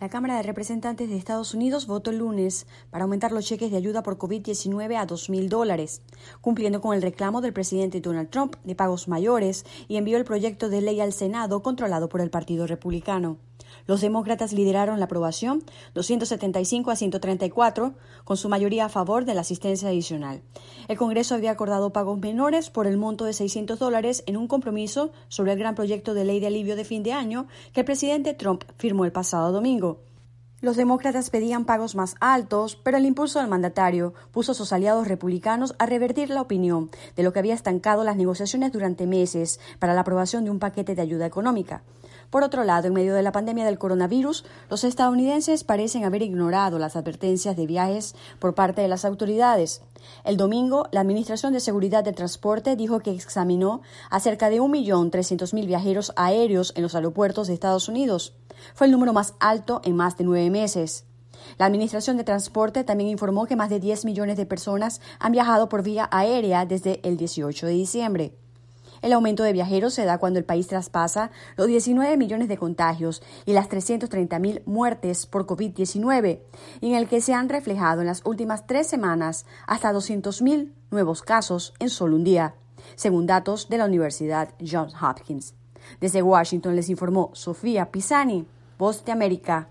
La Cámara de Representantes de Estados Unidos votó el lunes para aumentar los cheques de ayuda por COVID-19 a 2.000 dólares, cumpliendo con el reclamo del presidente Donald Trump de pagos mayores y envió el proyecto de ley al Senado controlado por el Partido Republicano. Los demócratas lideraron la aprobación 275 a 134, con su mayoría a favor de la asistencia adicional. El Congreso había acordado pagos menores por el monto de 600 dólares en un compromiso sobre el gran proyecto de ley de alivio de fin de año que el presidente Trump firmó el pasado domingo. Los demócratas pedían pagos más altos, pero el impulso del mandatario puso a sus aliados republicanos a revertir la opinión de lo que había estancado las negociaciones durante meses para la aprobación de un paquete de ayuda económica. Por otro lado, en medio de la pandemia del coronavirus, los estadounidenses parecen haber ignorado las advertencias de viajes por parte de las autoridades. El domingo, la Administración de Seguridad de Transporte dijo que examinó a cerca de 1.300.000 viajeros aéreos en los aeropuertos de Estados Unidos. Fue el número más alto en más de nueve meses. La Administración de Transporte también informó que más de 10 millones de personas han viajado por vía aérea desde el 18 de diciembre. El aumento de viajeros se da cuando el país traspasa los 19 millones de contagios y las 330 mil muertes por COVID-19, en el que se han reflejado en las últimas tres semanas hasta 200 mil nuevos casos en solo un día, según datos de la Universidad Johns Hopkins. Desde Washington les informó Sofía Pisani, Voz de América.